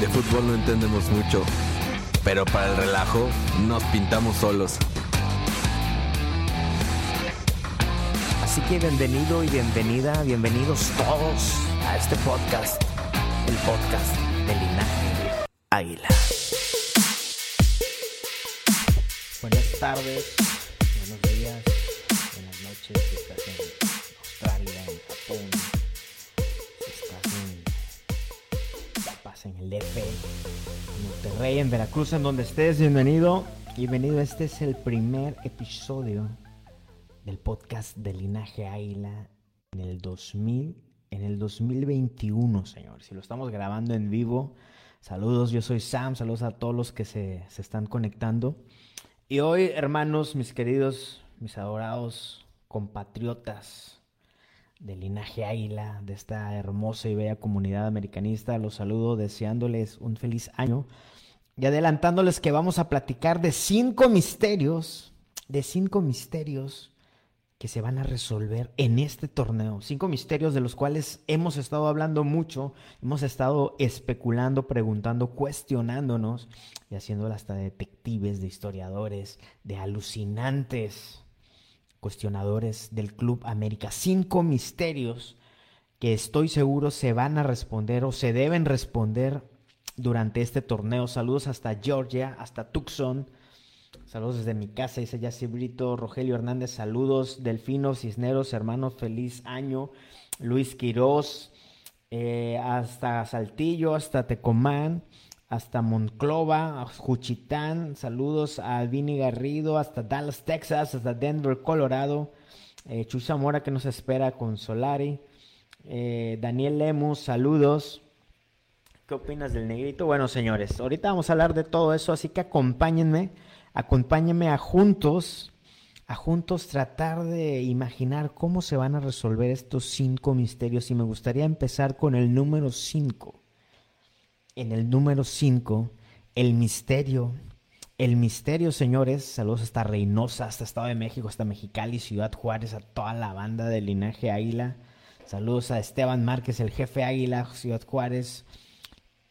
De fútbol no entendemos mucho, pero para el relajo nos pintamos solos. Así que bienvenido y bienvenida, bienvenidos todos a este podcast, el podcast de Linaje Águila. Buenas tardes, Monterrey, en Veracruz, en donde estés, bienvenido. Bienvenido, este es el primer episodio del podcast de Linaje Águila en el 2000, en el 2021, señores. Si lo estamos grabando en vivo, saludos, yo soy Sam, saludos a todos los que se, se están conectando. Y hoy, hermanos, mis queridos, mis adorados compatriotas de Linaje Águila, de esta hermosa y bella comunidad americanista, los saludo deseándoles un feliz año y adelantándoles que vamos a platicar de cinco misterios, de cinco misterios que se van a resolver en este torneo. Cinco misterios de los cuales hemos estado hablando mucho, hemos estado especulando, preguntando, cuestionándonos y haciendo hasta detectives, de historiadores, de alucinantes cuestionadores del Club América. Cinco misterios que estoy seguro se van a responder o se deben responder durante este torneo. Saludos hasta Georgia, hasta Tucson. Saludos desde mi casa, dice Yassi Brito, Rogelio Hernández, saludos, Delfino Cisneros, hermano, feliz año, Luis Quirós, eh, hasta Saltillo, hasta Tecomán, hasta Monclova, Juchitán, saludos a Vini Garrido, hasta Dallas, Texas, hasta Denver, Colorado, eh, Chuy Zamora que nos espera con Solari, eh, Daniel Lemus, saludos. ¿Qué opinas del negrito? Bueno, señores, ahorita vamos a hablar de todo eso, así que acompáñenme acompáñenme a juntos, a juntos tratar de imaginar cómo se van a resolver estos cinco misterios. Y me gustaría empezar con el número cinco. En el número cinco, el misterio. El misterio, señores, saludos hasta Reynosa, hasta Estado de México, hasta Mexicali, Ciudad Juárez, a toda la banda del linaje Águila. Saludos a Esteban Márquez, el jefe Águila, Ciudad Juárez.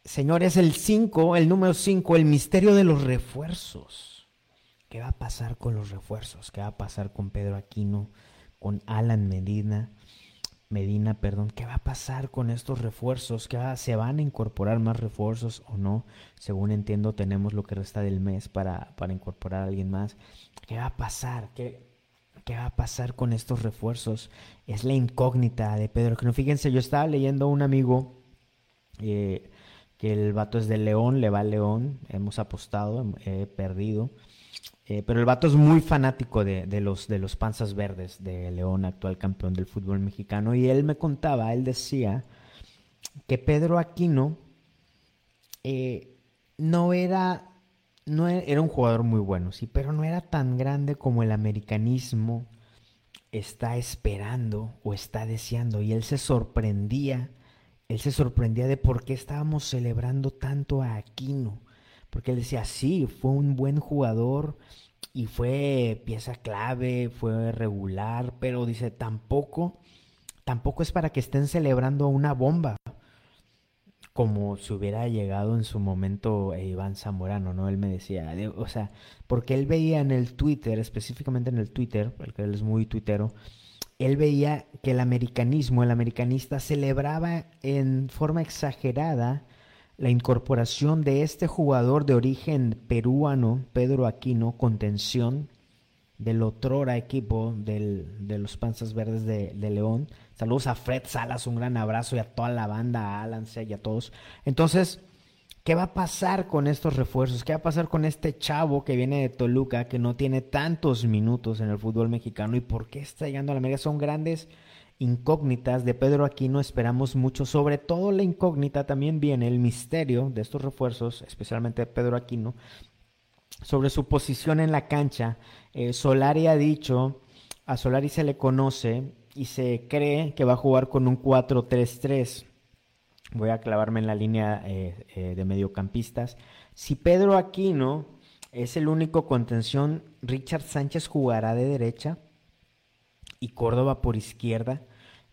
Señores, el 5, el número 5, el misterio de los refuerzos. ¿Qué va a pasar con los refuerzos? ¿Qué va a pasar con Pedro Aquino, con Alan Medina? Medina, perdón, ¿qué va a pasar con estos refuerzos? ¿Qué va, ¿Se van a incorporar más refuerzos o no? Según entiendo, tenemos lo que resta del mes para, para incorporar a alguien más. ¿Qué va a pasar? ¿Qué, ¿Qué va a pasar con estos refuerzos? Es la incógnita de Pedro Aquino. Fíjense, yo estaba leyendo a un amigo eh, el vato es de León, le va a León, hemos apostado, he perdido. Eh, pero el vato es muy fanático de, de, los, de los panzas verdes de León, actual campeón del fútbol mexicano. Y él me contaba, él decía que Pedro Aquino eh, no era, no era, era un jugador muy bueno, sí, pero no era tan grande como el americanismo está esperando o está deseando. Y él se sorprendía, él se sorprendía de por qué estábamos celebrando tanto a Aquino porque él decía, sí, fue un buen jugador y fue pieza clave, fue regular, pero dice, tampoco, tampoco es para que estén celebrando una bomba, como si hubiera llegado en su momento Iván Zamorano, ¿no? Él me decía, o sea, porque él veía en el Twitter, específicamente en el Twitter, porque él es muy tuitero, él veía que el americanismo, el americanista, celebraba en forma exagerada la incorporación de este jugador de origen peruano, Pedro Aquino, contención del otrora equipo de los Panzas Verdes de, León. Saludos a Fred Salas, un gran abrazo y a toda la banda, a Alan y a todos. Entonces, ¿qué va a pasar con estos refuerzos? ¿Qué va a pasar con este chavo que viene de Toluca, que no tiene tantos minutos en el fútbol mexicano? ¿Y por qué está llegando a la América? Son grandes incógnitas de Pedro Aquino esperamos mucho. Sobre todo la incógnita también viene el misterio de estos refuerzos, especialmente de Pedro Aquino, sobre su posición en la cancha. Eh, Solari ha dicho, a Solari se le conoce y se cree que va a jugar con un 4-3-3. Voy a clavarme en la línea eh, eh, de mediocampistas. Si Pedro Aquino es el único contención, Richard Sánchez jugará de derecha y Córdoba por izquierda.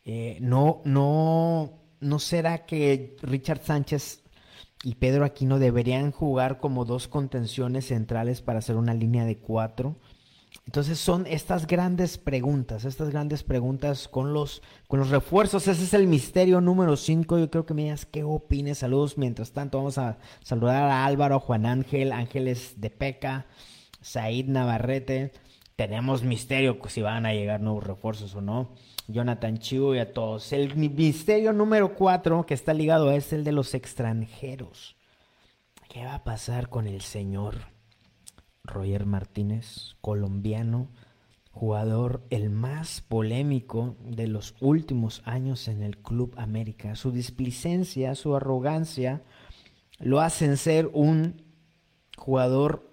Eh, no, no, no será que Richard Sánchez y Pedro Aquino deberían jugar como dos contenciones centrales para hacer una línea de cuatro. Entonces son estas grandes preguntas, estas grandes preguntas con los, con los refuerzos. Ese es el misterio número 5. Yo creo que me digas qué opines. Saludos. Mientras tanto, vamos a saludar a Álvaro, Juan Ángel, Ángeles de Peca, Said Navarrete tenemos misterio si van a llegar nuevos refuerzos o no. Jonathan Chiu y a todos. El misterio número cuatro que está ligado es el de los extranjeros. ¿Qué va a pasar con el señor Roger Martínez, colombiano, jugador el más polémico de los últimos años en el Club América? Su displicencia, su arrogancia lo hacen ser un jugador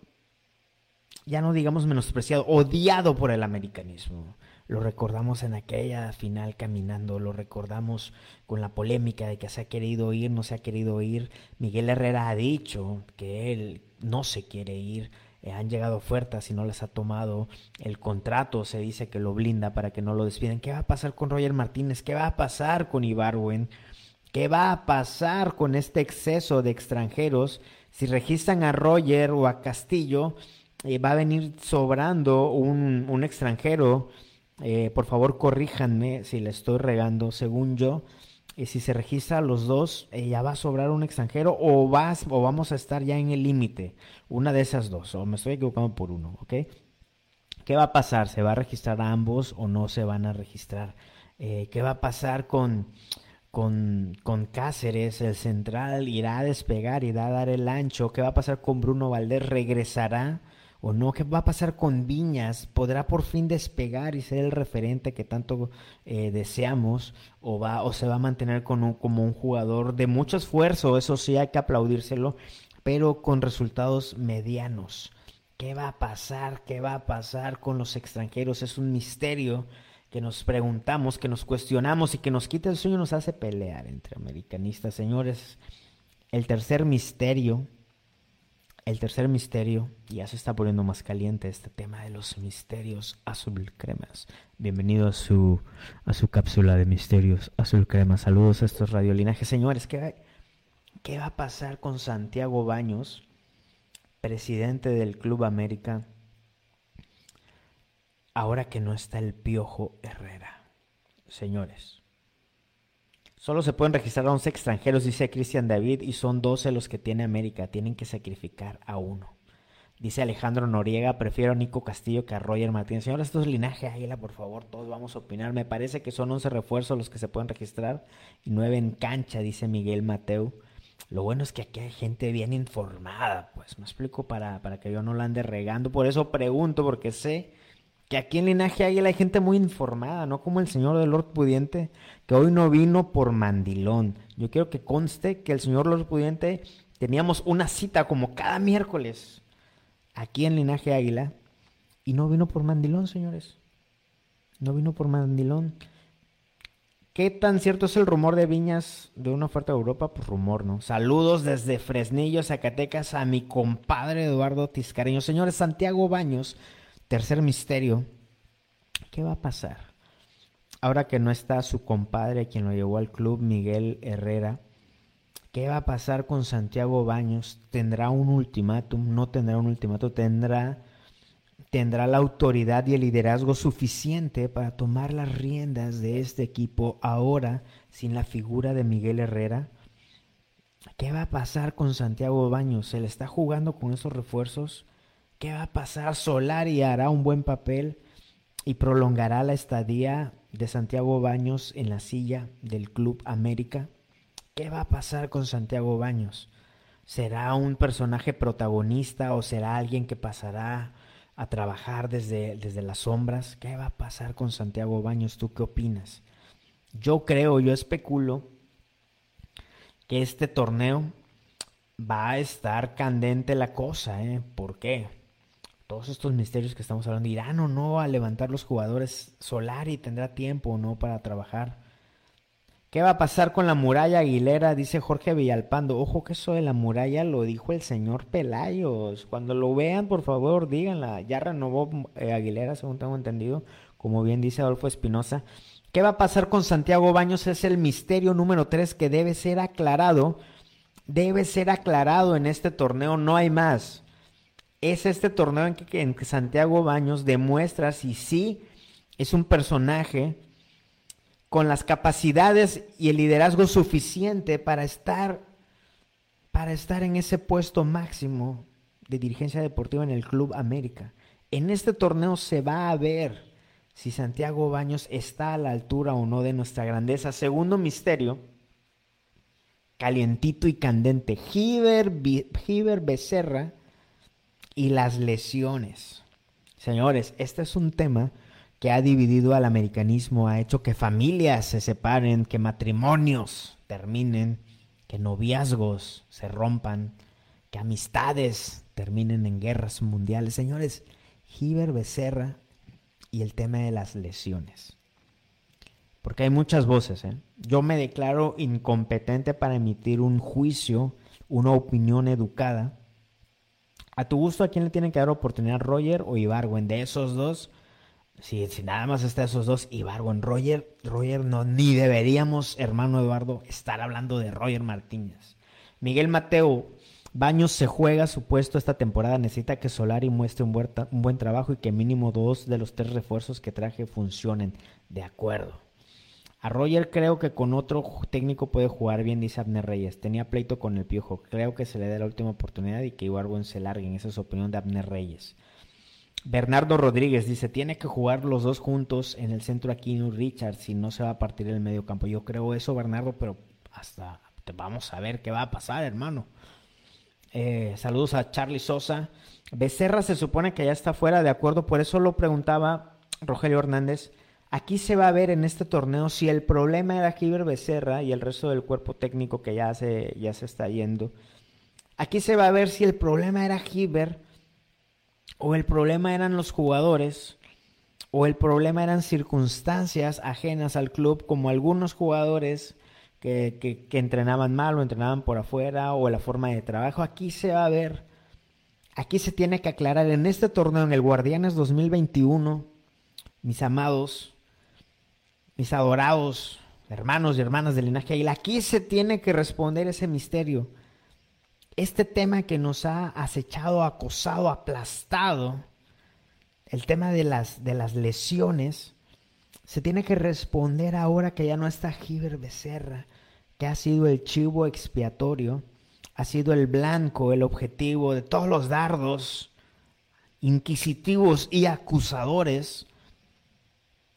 ya no digamos menospreciado, odiado por el americanismo. Lo recordamos en aquella final caminando, lo recordamos con la polémica de que se ha querido ir, no se ha querido ir. Miguel Herrera ha dicho que él no se quiere ir. Eh, han llegado ofertas y no les ha tomado el contrato, se dice que lo blinda para que no lo despiden. ¿Qué va a pasar con Roger Martínez? ¿Qué va a pasar con Ibarwen? ¿Qué va a pasar con este exceso de extranjeros? Si registran a Roger o a Castillo, eh, va a venir sobrando un, extranjero. Eh, por favor, corríjanme si le estoy regando. Según yo, y eh, si se registra los dos, ya va a sobrar un extranjero o, vas, o vamos a estar ya en el límite. Una de esas dos, o me estoy equivocando por uno, ¿ok? ¿Qué va a pasar? ¿Se va a registrar a ambos o no se van a registrar? ¿Qué va a pasar con, con, con, Cáceres? El central irá a despegar, irá a dar el ancho. ¿Qué va a pasar con Bruno Valdés? ¿Regresará? O no, qué va a pasar con Viñas, podrá por fin despegar y ser el referente que tanto eh, deseamos, o va, o se va a mantener como un jugador de mucho esfuerzo, eso sí hay que aplaudírselo, pero con resultados medianos. ¿Qué va a pasar? ¿Qué va a pasar con los extranjeros? Es un misterio que nos preguntamos, que nos cuestionamos y que nos quita el sueño, nos hace pelear entre americanistas. Señores, el tercer misterio el tercer misterio, ya se está poniendo más caliente este tema de los misterios azul cremas. Bienvenido a su, a su cápsula de misterios azul cremas. Saludos a estos radiolinajes. Señores, ¿qué, ¿qué va a pasar con Santiago Baños, presidente del Club América, ahora que no está el Piojo Herrera? Señores, Solo se pueden registrar a 11 extranjeros, dice Cristian David, y son 12 los que tiene América. Tienen que sacrificar a uno. Dice Alejandro Noriega, prefiero a Nico Castillo que a Roger Martínez. Señores, esto es linaje águila, por favor, todos vamos a opinar. Me parece que son 11 refuerzos los que se pueden registrar y 9 en cancha, dice Miguel Mateo. Lo bueno es que aquí hay gente bien informada, pues me explico para, para que yo no la ande regando. Por eso pregunto, porque sé que aquí en Linaje Águila hay gente muy informada, no como el señor del Lord Pudiente, que hoy no vino por mandilón. Yo quiero que conste que el señor Lord Pudiente teníamos una cita como cada miércoles aquí en Linaje Águila y no vino por mandilón, señores. No vino por mandilón. ¿Qué tan cierto es el rumor de Viñas de una oferta de Europa? Pues rumor, ¿no? Saludos desde Fresnillo, Zacatecas, a mi compadre Eduardo Tiscareño. Señores, Santiago Baños Tercer misterio, ¿qué va a pasar? Ahora que no está su compadre, quien lo llevó al club, Miguel Herrera, ¿qué va a pasar con Santiago Baños? ¿Tendrá un ultimátum? ¿No tendrá un ultimátum? ¿Tendrá tendrá la autoridad y el liderazgo suficiente para tomar las riendas de este equipo ahora sin la figura de Miguel Herrera? ¿Qué va a pasar con Santiago Baños? ¿Se le está jugando con esos refuerzos? ¿Qué va a pasar? Solari hará un buen papel y prolongará la estadía de Santiago Baños en la silla del Club América. ¿Qué va a pasar con Santiago Baños? ¿Será un personaje protagonista o será alguien que pasará a trabajar desde, desde las sombras? ¿Qué va a pasar con Santiago Baños? ¿Tú qué opinas? Yo creo, yo especulo que este torneo va a estar candente la cosa, ¿eh? ¿Por qué? Todos estos misterios que estamos hablando, ¿irán o no a levantar los jugadores solar y tendrá tiempo o no para trabajar? ¿Qué va a pasar con la muralla Aguilera? Dice Jorge Villalpando. Ojo que eso de la muralla lo dijo el señor Pelayos. Cuando lo vean, por favor, díganla. Ya renovó eh, Aguilera, según tengo entendido, como bien dice Adolfo Espinosa. ¿Qué va a pasar con Santiago Baños? Es el misterio número 3 que debe ser aclarado. Debe ser aclarado en este torneo, no hay más. Es este torneo en que, Santiago Baños demuestra si sí es un personaje con las capacidades y el liderazgo suficiente para estar para estar en ese puesto máximo de dirigencia deportiva en el Club América. En este torneo se va a ver si Santiago Baños está a la altura o no de nuestra grandeza. Segundo misterio, calientito y candente, Giver Becerra y las lesiones. Señores, este es un tema que ha dividido al americanismo, ha hecho que familias se separen, que matrimonios terminen, que noviazgos se rompan, que amistades terminen en guerras mundiales. Señores, Giver Becerra y el tema de las lesiones. Porque hay muchas voces. ¿eh? Yo me declaro incompetente para emitir un juicio, una opinión educada. A tu gusto, ¿a quién le tienen que dar oportunidad, Roger o Ibarwen? De esos dos, si, si nada más está esos dos, Ibarwen. Roger, Roger, no, ni deberíamos, hermano Eduardo, estar hablando de Roger Martínez. Miguel Mateo, Baños se juega su puesto esta temporada. Necesita que Solari muestre un buen, un buen, trabajo y que mínimo dos de los tres refuerzos que traje funcionen. De acuerdo. A Roger creo que con otro técnico puede jugar bien, dice Abner Reyes. Tenía pleito con el Piojo. Creo que se le dé la última oportunidad y que Ibargüen se larguen. Esa es opinión de Abner Reyes. Bernardo Rodríguez dice, tiene que jugar los dos juntos en el centro aquí Richard, si no se va a partir el medio campo. Yo creo eso, Bernardo, pero hasta vamos a ver qué va a pasar, hermano. Eh, saludos a Charlie Sosa. Becerra se supone que ya está fuera de acuerdo, por eso lo preguntaba Rogelio Hernández. Aquí se va a ver en este torneo si el problema era Giver Becerra y el resto del cuerpo técnico que ya se, ya se está yendo. Aquí se va a ver si el problema era Giver o el problema eran los jugadores o el problema eran circunstancias ajenas al club como algunos jugadores que, que, entrenaban mal o entrenaban por afuera o la forma de trabajo. Aquí se va a ver, aquí se tiene que aclarar en este torneo, en el Guardianes 2021, mis amados, mis adorados hermanos y hermanas del linaje Águila, aquí se tiene que responder ese misterio. Este tema que nos ha acechado, acosado, aplastado, el tema de las, de las lesiones, se tiene que responder ahora que ya no está Giver Becerra, que ha sido el chivo expiatorio, ha sido el blanco, el objetivo de todos los dardos inquisitivos y acusadores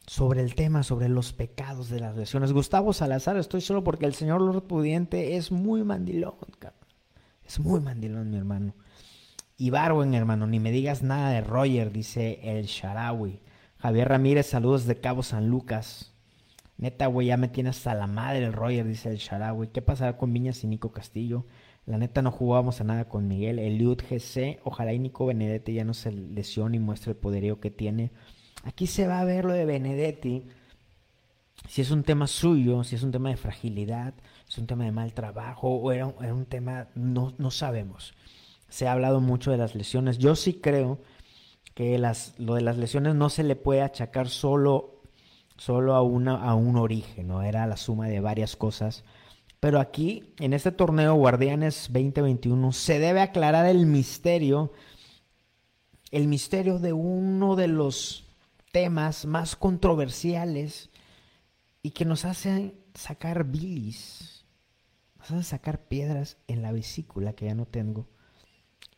sobre el tema, sobre los pecados de las lesiones. Gustavo Salazar, estoy solo porque el señor Lord Pudiente es muy mandilón, Es muy mandilón, mi hermano. Y Barwen, hermano, ni me digas nada de Roger, dice el Sharawi. Javier Ramírez, saludos de Cabo San Lucas. Neta, güey, ya me tiene hasta la madre el Roger, dice el Sharawi. ¿Qué pasará con Viñas y Nico Castillo? La neta no jugábamos a nada con Miguel. Eliud GC, ojalá y Nico Benedetti ya no se lesione y muestre el poderío que tiene. Aquí se va a ver lo de Benedetti. Si es un tema suyo, si es un tema de fragilidad, si es un tema de mal trabajo o era, un tema, no, no sabemos. Se ha hablado mucho de las lesiones. Yo sí creo que las, lo de las lesiones no se le puede achacar solo, solo a, una, a un origen, ¿no? era la suma de varias cosas. Pero aquí, en este torneo Guardianes 2021, se debe aclarar el misterio el misterio de uno de los temas más controversiales y que nos hace sacar bilis, nos hace sacar piedras en la vesícula que ya no tengo.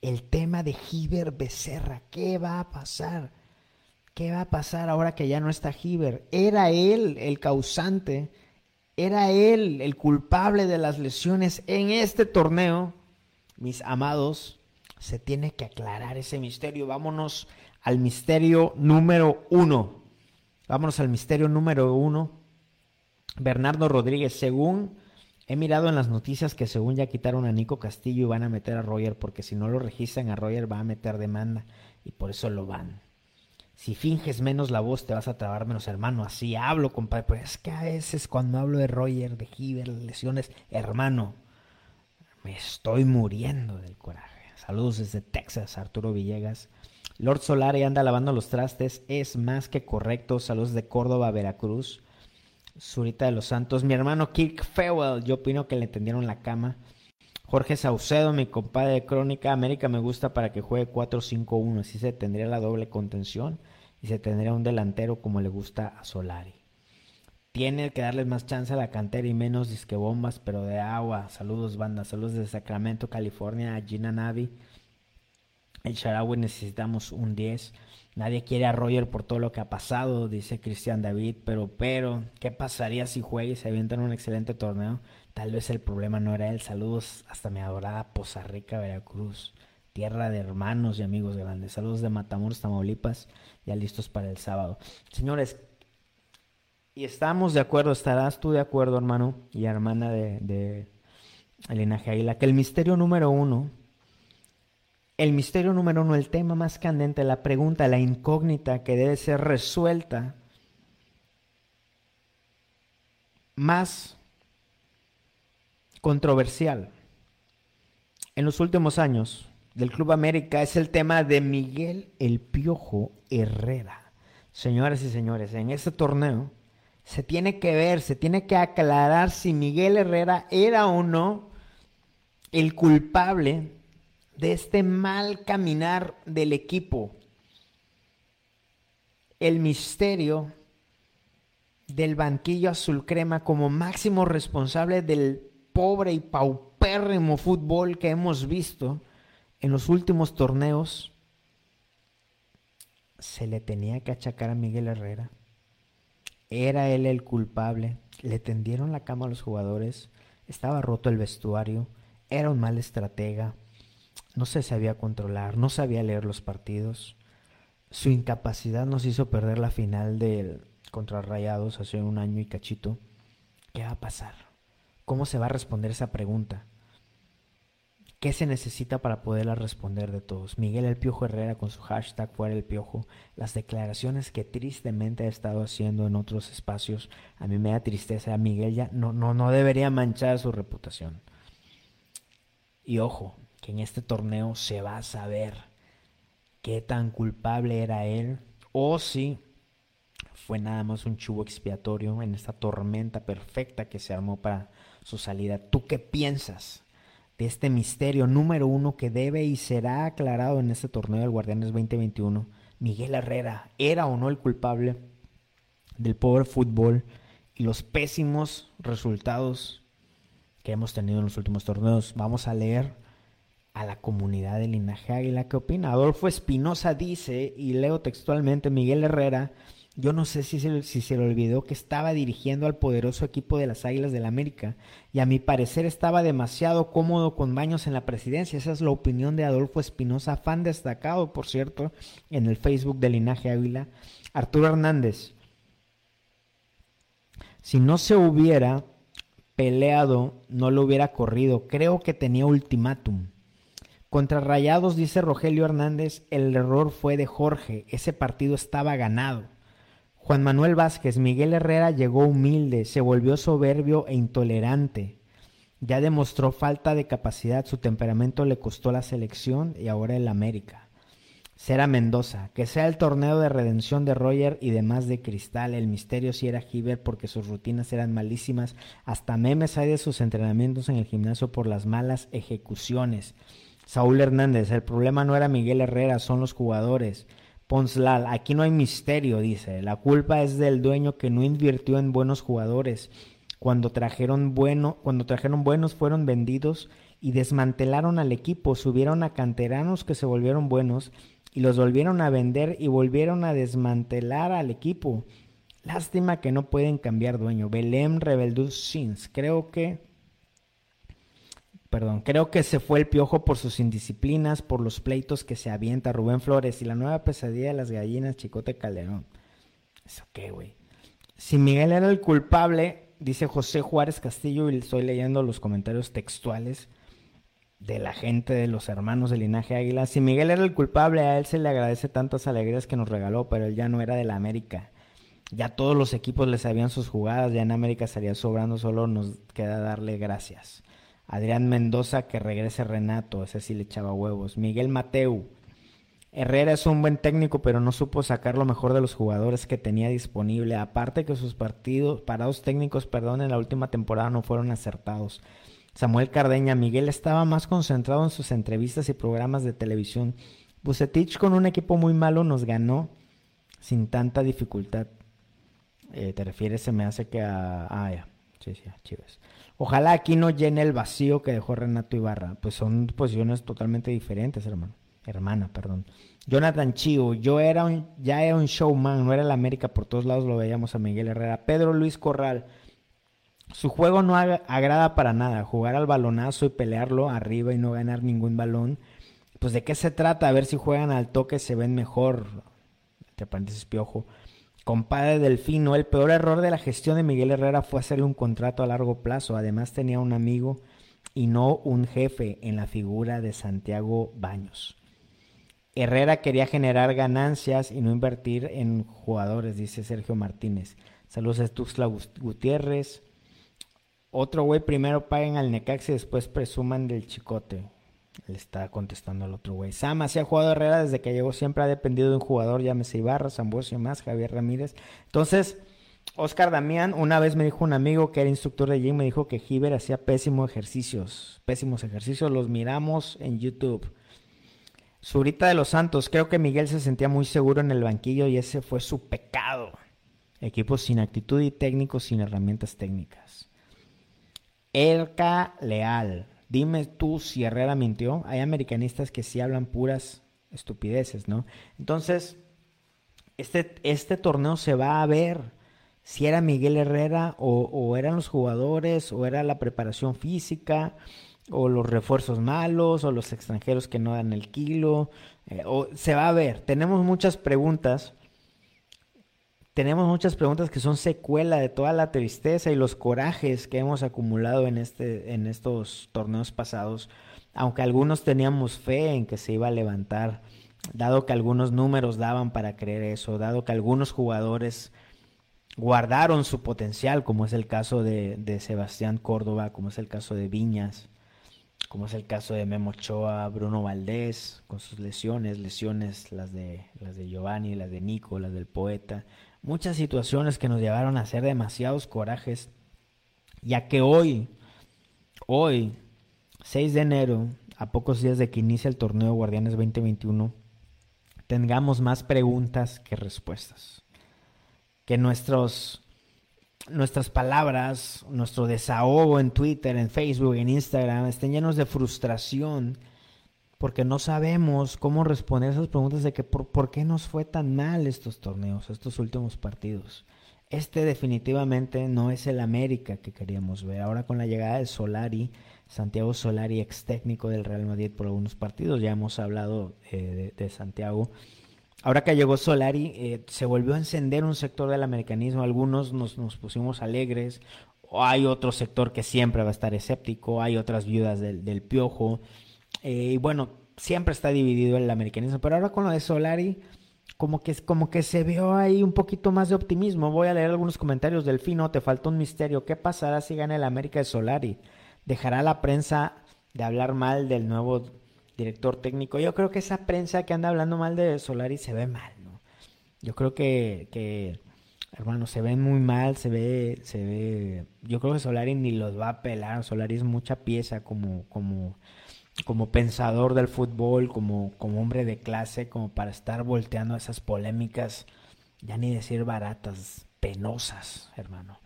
El tema de Giver Becerra, ¿qué va a pasar? ¿Qué va a pasar ahora que ya no está Giver? Era él el causante, era él el culpable de las lesiones en este torneo. Mis amados, se tiene que aclarar ese misterio. Vámonos al misterio número uno. Vámonos al misterio número uno. Bernardo Rodríguez, según he mirado en las noticias que según ya quitaron a Nico Castillo y van a meter a Roger, porque si no lo registran a Roger va a meter demanda y por eso lo van. Si finges menos la voz te vas a trabar menos, hermano. Así hablo, compadre. Pero es que a veces cuando hablo de Roger, de Giver, lesiones, hermano, me estoy muriendo del coraje. Saludos desde Texas, Arturo Villegas. Lord Solari anda lavando los trastes, es más que correcto. Saludos de Córdoba, Veracruz. Zurita de los Santos. Mi hermano Kirk Fewell, yo opino que le tendieron la cama. Jorge Saucedo, mi compadre de Crónica. América me gusta para que juegue 4-5-1. Así se tendría la doble contención y se tendría un delantero como le gusta a Solari. Tiene que darles más chance a la cantera y menos disquebombas, pero de agua. Saludos, banda. Saludos de Sacramento, California, Gina Navi. El Sharawi necesitamos un 10. Nadie quiere a Roger por todo lo que ha pasado, dice Cristian David. Pero, pero, ¿qué pasaría si juega y se avienta en un excelente torneo? Tal vez el problema no era él. Saludos hasta mi adorada Poza Rica, Veracruz. Tierra de hermanos y amigos grandes. Saludos de Matamoros, Tamaulipas. Ya listos para el sábado. Señores, y estamos de acuerdo, estarás tú de acuerdo, hermano y hermana de, de linaje Águila, que el misterio número uno, el misterio número uno, el tema más candente, la pregunta, la incógnita que debe ser resuelta, más controversial en los últimos años del Club América es el tema de Miguel El Piojo Herrera. Señoras y señores, en este torneo, se tiene que ver, se tiene que aclarar si Miguel Herrera era o no el culpable de este mal caminar del equipo. El misterio del banquillo azul crema como máximo responsable del pobre y paupérrimo fútbol que hemos visto en los últimos torneos, se le tenía que achacar a Miguel Herrera. Era él el culpable. Le tendieron la cama a los jugadores. Estaba roto el vestuario. Era un mal estratega. No se sabía controlar. No sabía leer los partidos. Su incapacidad nos hizo perder la final del contra Rayados hace un año y cachito. ¿Qué va a pasar? ¿Cómo se va a responder esa pregunta? ¿Qué se necesita para poderla responder de todos? Miguel El Piojo Herrera con su hashtag fuera el Piojo, las declaraciones que tristemente ha estado haciendo en otros espacios, a mí me da tristeza. Miguel ya no, no, no debería manchar su reputación. Y ojo, que en este torneo se va a saber qué tan culpable era él o si fue nada más un chubo expiatorio en esta tormenta perfecta que se armó para su salida. ¿Tú qué piensas? de este misterio número uno que debe y será aclarado en este torneo del Guardianes 2021. Miguel Herrera, ¿era o no el culpable del pobre fútbol y los pésimos resultados que hemos tenido en los últimos torneos? Vamos a leer a la comunidad de Linaje Águila qué opina. Adolfo Espinosa dice, y leo textualmente, Miguel Herrera yo no sé si se, si se le olvidó que estaba dirigiendo al poderoso equipo de las Águilas del América y a mi parecer estaba demasiado cómodo con Baños en la presidencia. Esa es la opinión de Adolfo Espinosa, fan destacado, por cierto, en el Facebook de Linaje Águila. Arturo Hernández. Si no se hubiera peleado, no lo hubiera corrido. Creo que tenía ultimátum. Contra Rayados, dice Rogelio Hernández, el error fue de Jorge. Ese partido estaba ganado. Juan Manuel Vázquez, Miguel Herrera llegó humilde, se volvió soberbio e intolerante. Ya demostró falta de capacidad, su temperamento le costó la selección y ahora el América. Será Mendoza, que sea el torneo de redención de Roger y demás de Cristal, el misterio si era Giver porque sus rutinas eran malísimas, hasta memes hay de sus entrenamientos en el gimnasio por las malas ejecuciones. Saúl Hernández, el problema no era Miguel Herrera, son los jugadores. Ponslal, aquí no hay misterio, dice. La culpa es del dueño que no invirtió en buenos jugadores. Cuando trajeron, bueno, cuando trajeron buenos fueron vendidos y desmantelaron al equipo. Subieron a canteranos que se volvieron buenos y los volvieron a vender y volvieron a desmantelar al equipo. Lástima que no pueden cambiar dueño. Belém Rebeldus Sins. Creo que perdón, creo que se fue el piojo por sus indisciplinas, por los pleitos que se avienta Rubén Flores y la nueva pesadilla de las gallinas Chicote Calderón. ¿Eso qué, güey? Si Miguel era el culpable, dice José Juárez Castillo, y estoy leyendo los comentarios textuales de la gente de los hermanos del linaje Águila. Si Miguel era el culpable, a él se le agradece tantas alegrías que nos regaló, pero él ya no era de la América. Ya todos los equipos le sabían sus jugadas, ya en América estaría sobrando, solo nos queda darle gracias. Adrián Mendoza, que regrese Renato, ese sí le echaba huevos. Miguel Mateu. Herrera es un buen técnico, pero no supo sacar lo mejor de los jugadores que tenía disponible. Aparte que sus partidos, parados técnicos, perdón, en la última temporada no fueron acertados. Samuel Cardeña, Miguel estaba más concentrado en sus entrevistas y programas de televisión. Bucetich con un equipo muy malo nos ganó sin tanta dificultad. Eh, ¿Te refieres? Se me hace que a... Ah, ya. Sí, sí, chivas. Ojalá aquí no llene el vacío que dejó Renato Ibarra. Pues son posiciones totalmente diferentes, hermano. Hermana, perdón. Jonathan Chivo, yo era un, ya era un showman, no era el América, por todos lados lo veíamos a Miguel Herrera. Pedro Luis Corral, su juego no agrada para nada, jugar al balonazo y pelearlo arriba y no ganar ningún balón. Pues de qué se trata, a ver si juegan al toque, se ven mejor. Te paréntesis piojo. Compadre Delfino, el peor error de la gestión de Miguel Herrera fue hacerle un contrato a largo plazo. Además tenía un amigo y no un jefe en la figura de Santiago Baños. Herrera quería generar ganancias y no invertir en jugadores, dice Sergio Martínez. Saludos a Tuxtla Gutiérrez. Otro güey, primero paguen al Necaxa y después presuman del chicote. Le está contestando al otro güey. Sam así ha jugado Herrera desde que llegó. Siempre ha dependido de un jugador, llámese Ibarra, Zambuesio más, Javier Ramírez. Entonces, Oscar Damián, una vez me dijo un amigo que era instructor de gym, me dijo que Giver hacía pésimos ejercicios. Pésimos ejercicios, los miramos en YouTube. Zurita de los Santos, creo que Miguel se sentía muy seguro en el banquillo y ese fue su pecado. Equipos sin actitud y técnicos sin herramientas técnicas. Elka Leal, Dime tú si Herrera mintió. Hay americanistas que sí hablan puras estupideces, ¿no? Entonces, este, este torneo se va a ver si era Miguel Herrera o, eran los jugadores o era la preparación física o los refuerzos malos o los extranjeros que no dan el kilo. Eh, o, se va a ver. Tenemos muchas preguntas tenemos muchas preguntas que son secuela de toda la tristeza y los corajes que hemos acumulado en, este, en estos torneos pasados, aunque algunos teníamos fe en que se iba a levantar, dado que algunos números daban para creer eso, dado que algunos jugadores guardaron su potencial, como es el caso de, de Sebastián Córdoba, como es el caso de Viñas, como es el caso de Memo Ochoa, Bruno Valdés, con sus lesiones, lesiones las de, las de Giovanni, las de Nico, las del poeta, muchas situaciones que nos llevaron a hacer demasiados corajes, ya que hoy, hoy, 6 de enero, a pocos días de que inicie el torneo Guardianes 2021, tengamos más preguntas que respuestas. Que nuestros, nuestras palabras, nuestro desahogo en Twitter, en Facebook, en Instagram, estén llenos de frustración porque no sabemos cómo responder esas preguntas de que por, qué nos fue tan mal estos torneos, estos últimos partidos. Este definitivamente no es el América que queríamos ver. Ahora con la llegada de Solari, Santiago Solari, ex técnico del Real Madrid por algunos partidos, ya hemos hablado eh, de, Santiago. Ahora que llegó Solari, eh, se volvió a encender un sector del americanismo. Algunos nos, nos pusimos alegres, hay otro sector que siempre va a estar escéptico, hay otras viudas del, del piojo. Eh, y bueno, siempre está dividido el americanismo, pero ahora con lo de Solari, como que, como que se vio ahí un poquito más de optimismo. Voy a leer algunos comentarios del Fino, te falta un misterio. ¿Qué pasará si gana el América de Solari? ¿Dejará la prensa de hablar mal del nuevo director técnico? Yo creo que esa prensa que anda hablando mal de Solari se ve mal, ¿no? Yo creo que, que hermano, se ve muy mal, se ve, se ve. Yo creo que Solari ni los va a pelar. Solari es mucha pieza como, como como pensador del fútbol, como, como hombre de clase, como para estar volteando esas polémicas, ya ni decir baratas, penosas, hermano.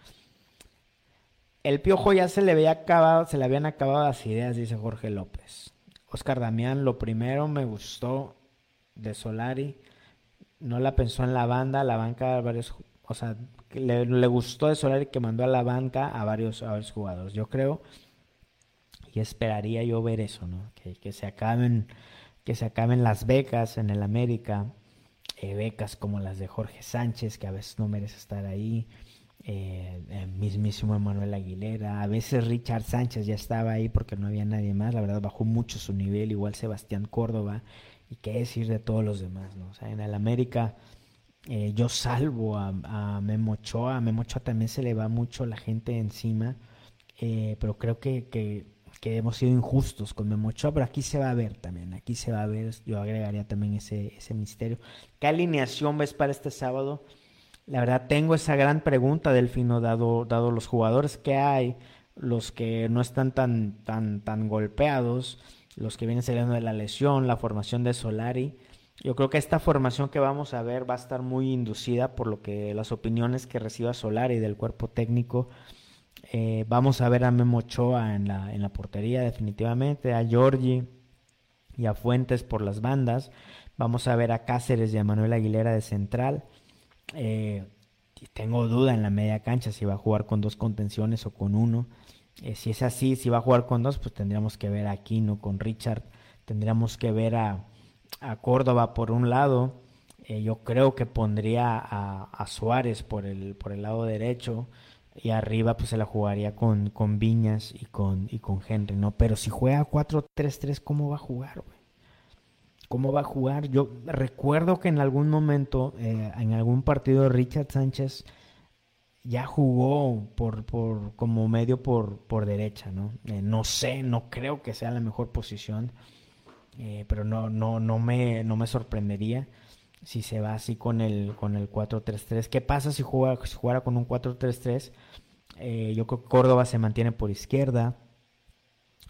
El piojo ya se le había acabado, se le habían acabado las ideas, dice Jorge López. Oscar Damián, lo primero me gustó de Solari, no la pensó en la banda, la banca varios, o sea, le, le gustó de Solari que mandó a la banca a varios, a varios jugadores. Yo creo y esperaría yo ver eso, ¿no? Que, se acaben, que se acaben las becas en el América, eh, becas como las de Jorge Sánchez, que a veces no merece estar ahí, eh, el mismísimo Emanuel Aguilera, a veces Richard Sánchez ya estaba ahí porque no había nadie más, la verdad bajó mucho su nivel, igual Sebastián Córdoba, y qué decir de todos los demás, ¿no? O sea, en el América eh, yo salvo a, a Memo Ochoa, a Memo Ochoa también se le va mucho la gente encima, pero creo que que hemos sido injustos con Memo Ochoa, pero aquí se va a ver también, aquí se va a ver, yo agregaría también ese, ese misterio. ¿Qué alineación ves para este sábado? La verdad tengo esa gran pregunta, Delfino, dado, dado los jugadores que hay, los que no están tan, tan, tan golpeados, los que vienen saliendo de la lesión, la formación de Solari. Yo creo que esta formación que vamos a ver va a estar muy inducida por lo que las opiniones que reciba Solari del cuerpo técnico eh, vamos a ver a Memo Ochoa en la, en la portería definitivamente, a Giorgi y a Fuentes por las bandas. Vamos a ver a Cáceres y a Manuel Aguilera de central. Eh, tengo duda en la media cancha si va a jugar con dos contenciones o con uno. Eh, si es así, si va a jugar con dos, pues tendríamos que ver a Aquino con Richard. Tendríamos que ver a, a Córdoba por un lado. yo creo que pondría a, a, Suárez por el, por el lado derecho y arriba pues se la jugaría con, con Viñas y con, y con Henry, ¿no? Pero si juega 4-3-3, ¿cómo va a jugar? ¿Cómo va a jugar? Yo recuerdo que en algún momento, eh, en algún partido, Richard Sánchez ya jugó por, por, como medio por, por derecha, ¿no? Eh, no sé, no creo que sea la mejor posición, eh, pero no, no, no, me, no me sorprendería si se va así con el, con el 4-3-3. ¿Qué pasa si, juega, si jugara con un 4-3-3? Eh, yo creo que Córdoba se mantiene por izquierda,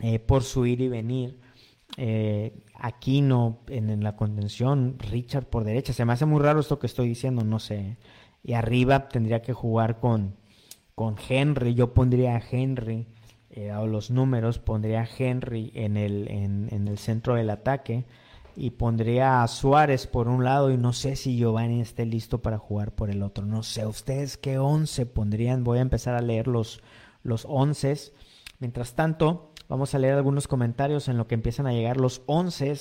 eh, por su ir y venir. Eh, Aquino en, la contención, Richard por derecha. Se me hace muy raro esto que estoy diciendo, no sé. Y arriba tendría que jugar con, con Henry. Yo pondría a Henry, dado los números, pondría a Henry en el, en el centro del ataque y pondría a Suárez por un lado y no sé si Giovanni esté listo para jugar por el otro. No sé, ustedes qué once pondrían. Voy a empezar a leer los, los once. Mientras tanto, vamos a leer algunos comentarios en lo que empiezan a llegar los once,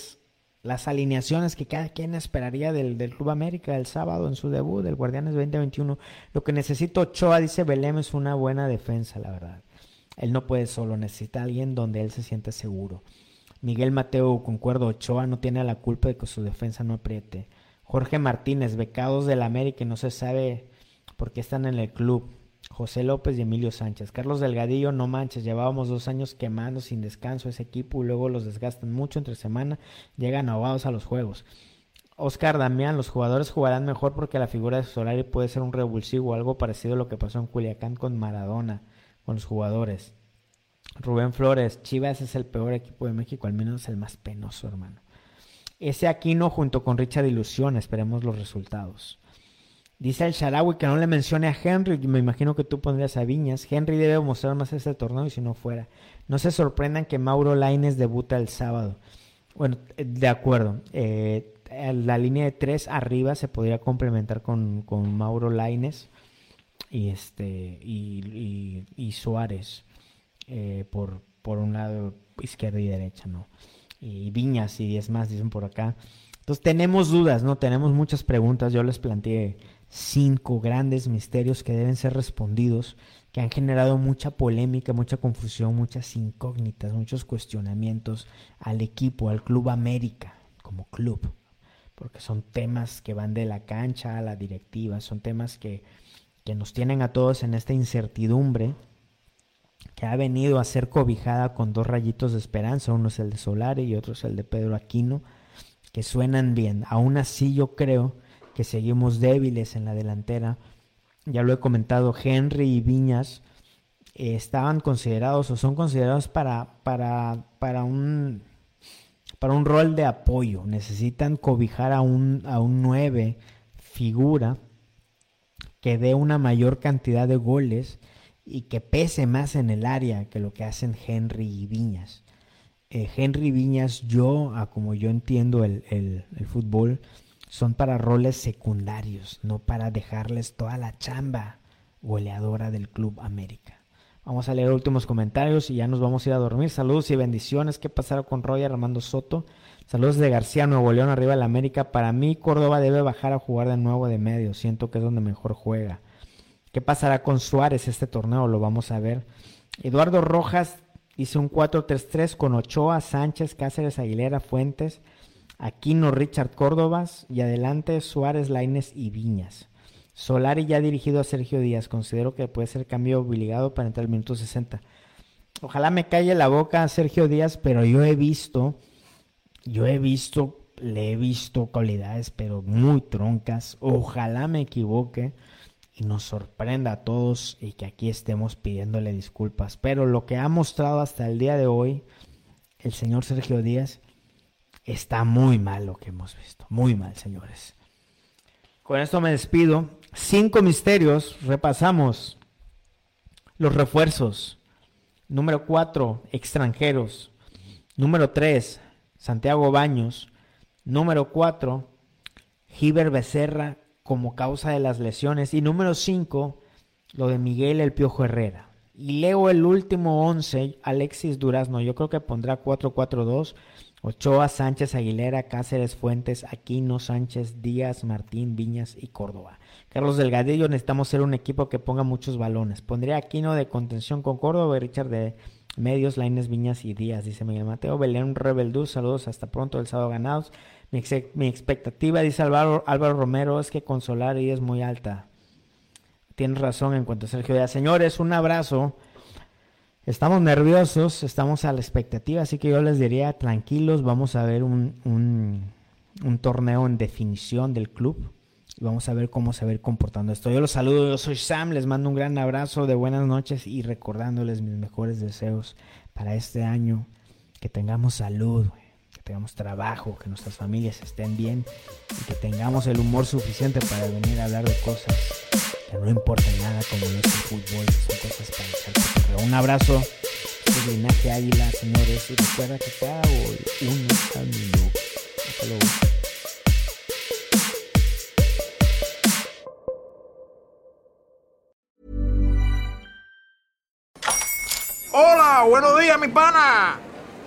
las alineaciones que cada quien esperaría del, del Club América el sábado en su debut del Guardianes 2021. Lo que necesito Ochoa, dice Belém, es una buena defensa, la verdad. Él no puede solo, necesita a alguien donde él se siente seguro. Miguel Mateo, concuerdo, Ochoa no tiene la culpa de que su defensa no apriete. Jorge Martínez, becados del América no se sabe por qué están en el club. José López y Emilio Sánchez. Carlos Delgadillo, no manches, llevábamos dos años quemando sin descanso ese equipo y luego los desgastan mucho entre semana, llegan ahogados a los juegos. Oscar Damián, los jugadores jugarán mejor porque la figura de Solari puede ser un revulsivo, algo parecido a lo que pasó en Culiacán con Maradona, con los jugadores. Rubén Flores, Chivas es el peor equipo de México, al menos el más penoso, hermano. Ese Aquino junto con Richard Ilusión, esperemos los resultados. Dice el Sharawi que no le mencione a Henry, me imagino que tú pondrías a Viñas. Henry debe mostrar más este torneo y si no fuera. No se sorprendan que Mauro Laines debuta el sábado. Bueno, de acuerdo. Eh, la línea de tres arriba se podría complementar con, Mauro Laines y, este, y Suárez. Eh, por, por un lado izquierda y derecha, ¿no? Y Viñas y 10 más, dicen por acá. Entonces tenemos dudas, ¿no? Tenemos muchas preguntas. Yo les planteé cinco grandes misterios que deben ser respondidos, que han generado mucha polémica, mucha confusión, muchas incógnitas, muchos cuestionamientos al equipo, al Club América como club, porque son temas que van de la cancha a la directiva, son temas que, que nos tienen a todos en esta incertidumbre que ha venido a ser cobijada con dos rayitos de esperanza, uno es el de Solari y otro es el de Pedro Aquino, que suenan bien. Aún así yo creo que seguimos débiles en la delantera. Ya lo he comentado, Henry y Viñas eh, estaban considerados o son considerados para, para, para un para un rol de apoyo. Necesitan cobijar a un, a un 9 figura que dé una mayor cantidad de goles y que pese más en el área que lo que hacen Henry y Viñas. Eh, Henry y Viñas, yo, a como yo entiendo el, el, fútbol, son para roles secundarios, no para dejarles toda la chamba goleadora del Club América. Vamos a leer últimos comentarios y ya nos vamos a ir a dormir. Saludos y bendiciones. ¿Qué pasará con Roger Armando Soto? Saludos de García, Nuevo León, arriba de la América. Para mí, Córdoba debe bajar a jugar de nuevo de medio. Siento que es donde mejor juega. ¿Qué pasará con Suárez este torneo? Lo vamos a ver. Eduardo Rojas hizo un 4-3-3 con Ochoa, Sánchez, Cáceres, Aguilera, Fuentes, Aquino, Richard Córdobas y adelante Suárez, Laines y Viñas. Solari ya dirigido a Sergio Díaz. Considero que puede ser cambio obligado para entrar al minuto 60. Ojalá me calle la boca Sergio Díaz, pero yo he visto, yo he visto, le he visto cualidades, pero muy troncas. Ojalá me equivoque y nos sorprenda a todos y que aquí estemos pidiéndole disculpas. Pero lo que ha mostrado hasta el día de hoy el señor Sergio Díaz está muy mal lo que hemos visto. Muy mal, señores. Con esto me despido. Cinco misterios. Repasamos. Los refuerzos. Número cuatro, extranjeros. Número tres, Santiago Baños. Número cuatro, Giver Becerra como causa de las lesiones. Y número cinco, lo de Miguel El Piojo Herrera. Y leo el último once, Alexis Durazno. Yo creo que pondrá 4-4-2 Ochoa, Sánchez, Aguilera, Cáceres, Fuentes, Aquino, Sánchez, Díaz, Martín, Viñas y Córdoba. Carlos Delgadillo, necesitamos ser un equipo que ponga muchos balones. Pondría Aquino de contención con Córdoba y Richard de medios, Laines, Viñas y Díaz, dice Miguel Mateo. Belén Rebeldú, saludos, hasta pronto, el sábado ganados. Mi, expectativa, dice Álvaro, Álvaro Romero, es que con Solari es muy alta. Tienes razón en cuanto a Sergio Díaz. Señores, un abrazo. Estamos nerviosos, estamos a la expectativa, así que yo les diría tranquilos, vamos a ver un, un, torneo en definición del club y vamos a ver cómo se va a ir comportando esto. Yo los saludo, yo soy Sam, les mando un gran abrazo de buenas noches y recordándoles mis mejores deseos para este año, que tengamos salud, que tengamos trabajo, que nuestras familias estén bien y que tengamos el humor suficiente para venir a hablar de cosas que no importa nada como es el fútbol, son cosas para echar Un abrazo, soy Linaje Águila, señores, y recuerda que cada gol, uno camino. Hasta luego. Hola, buenos días, mi pana.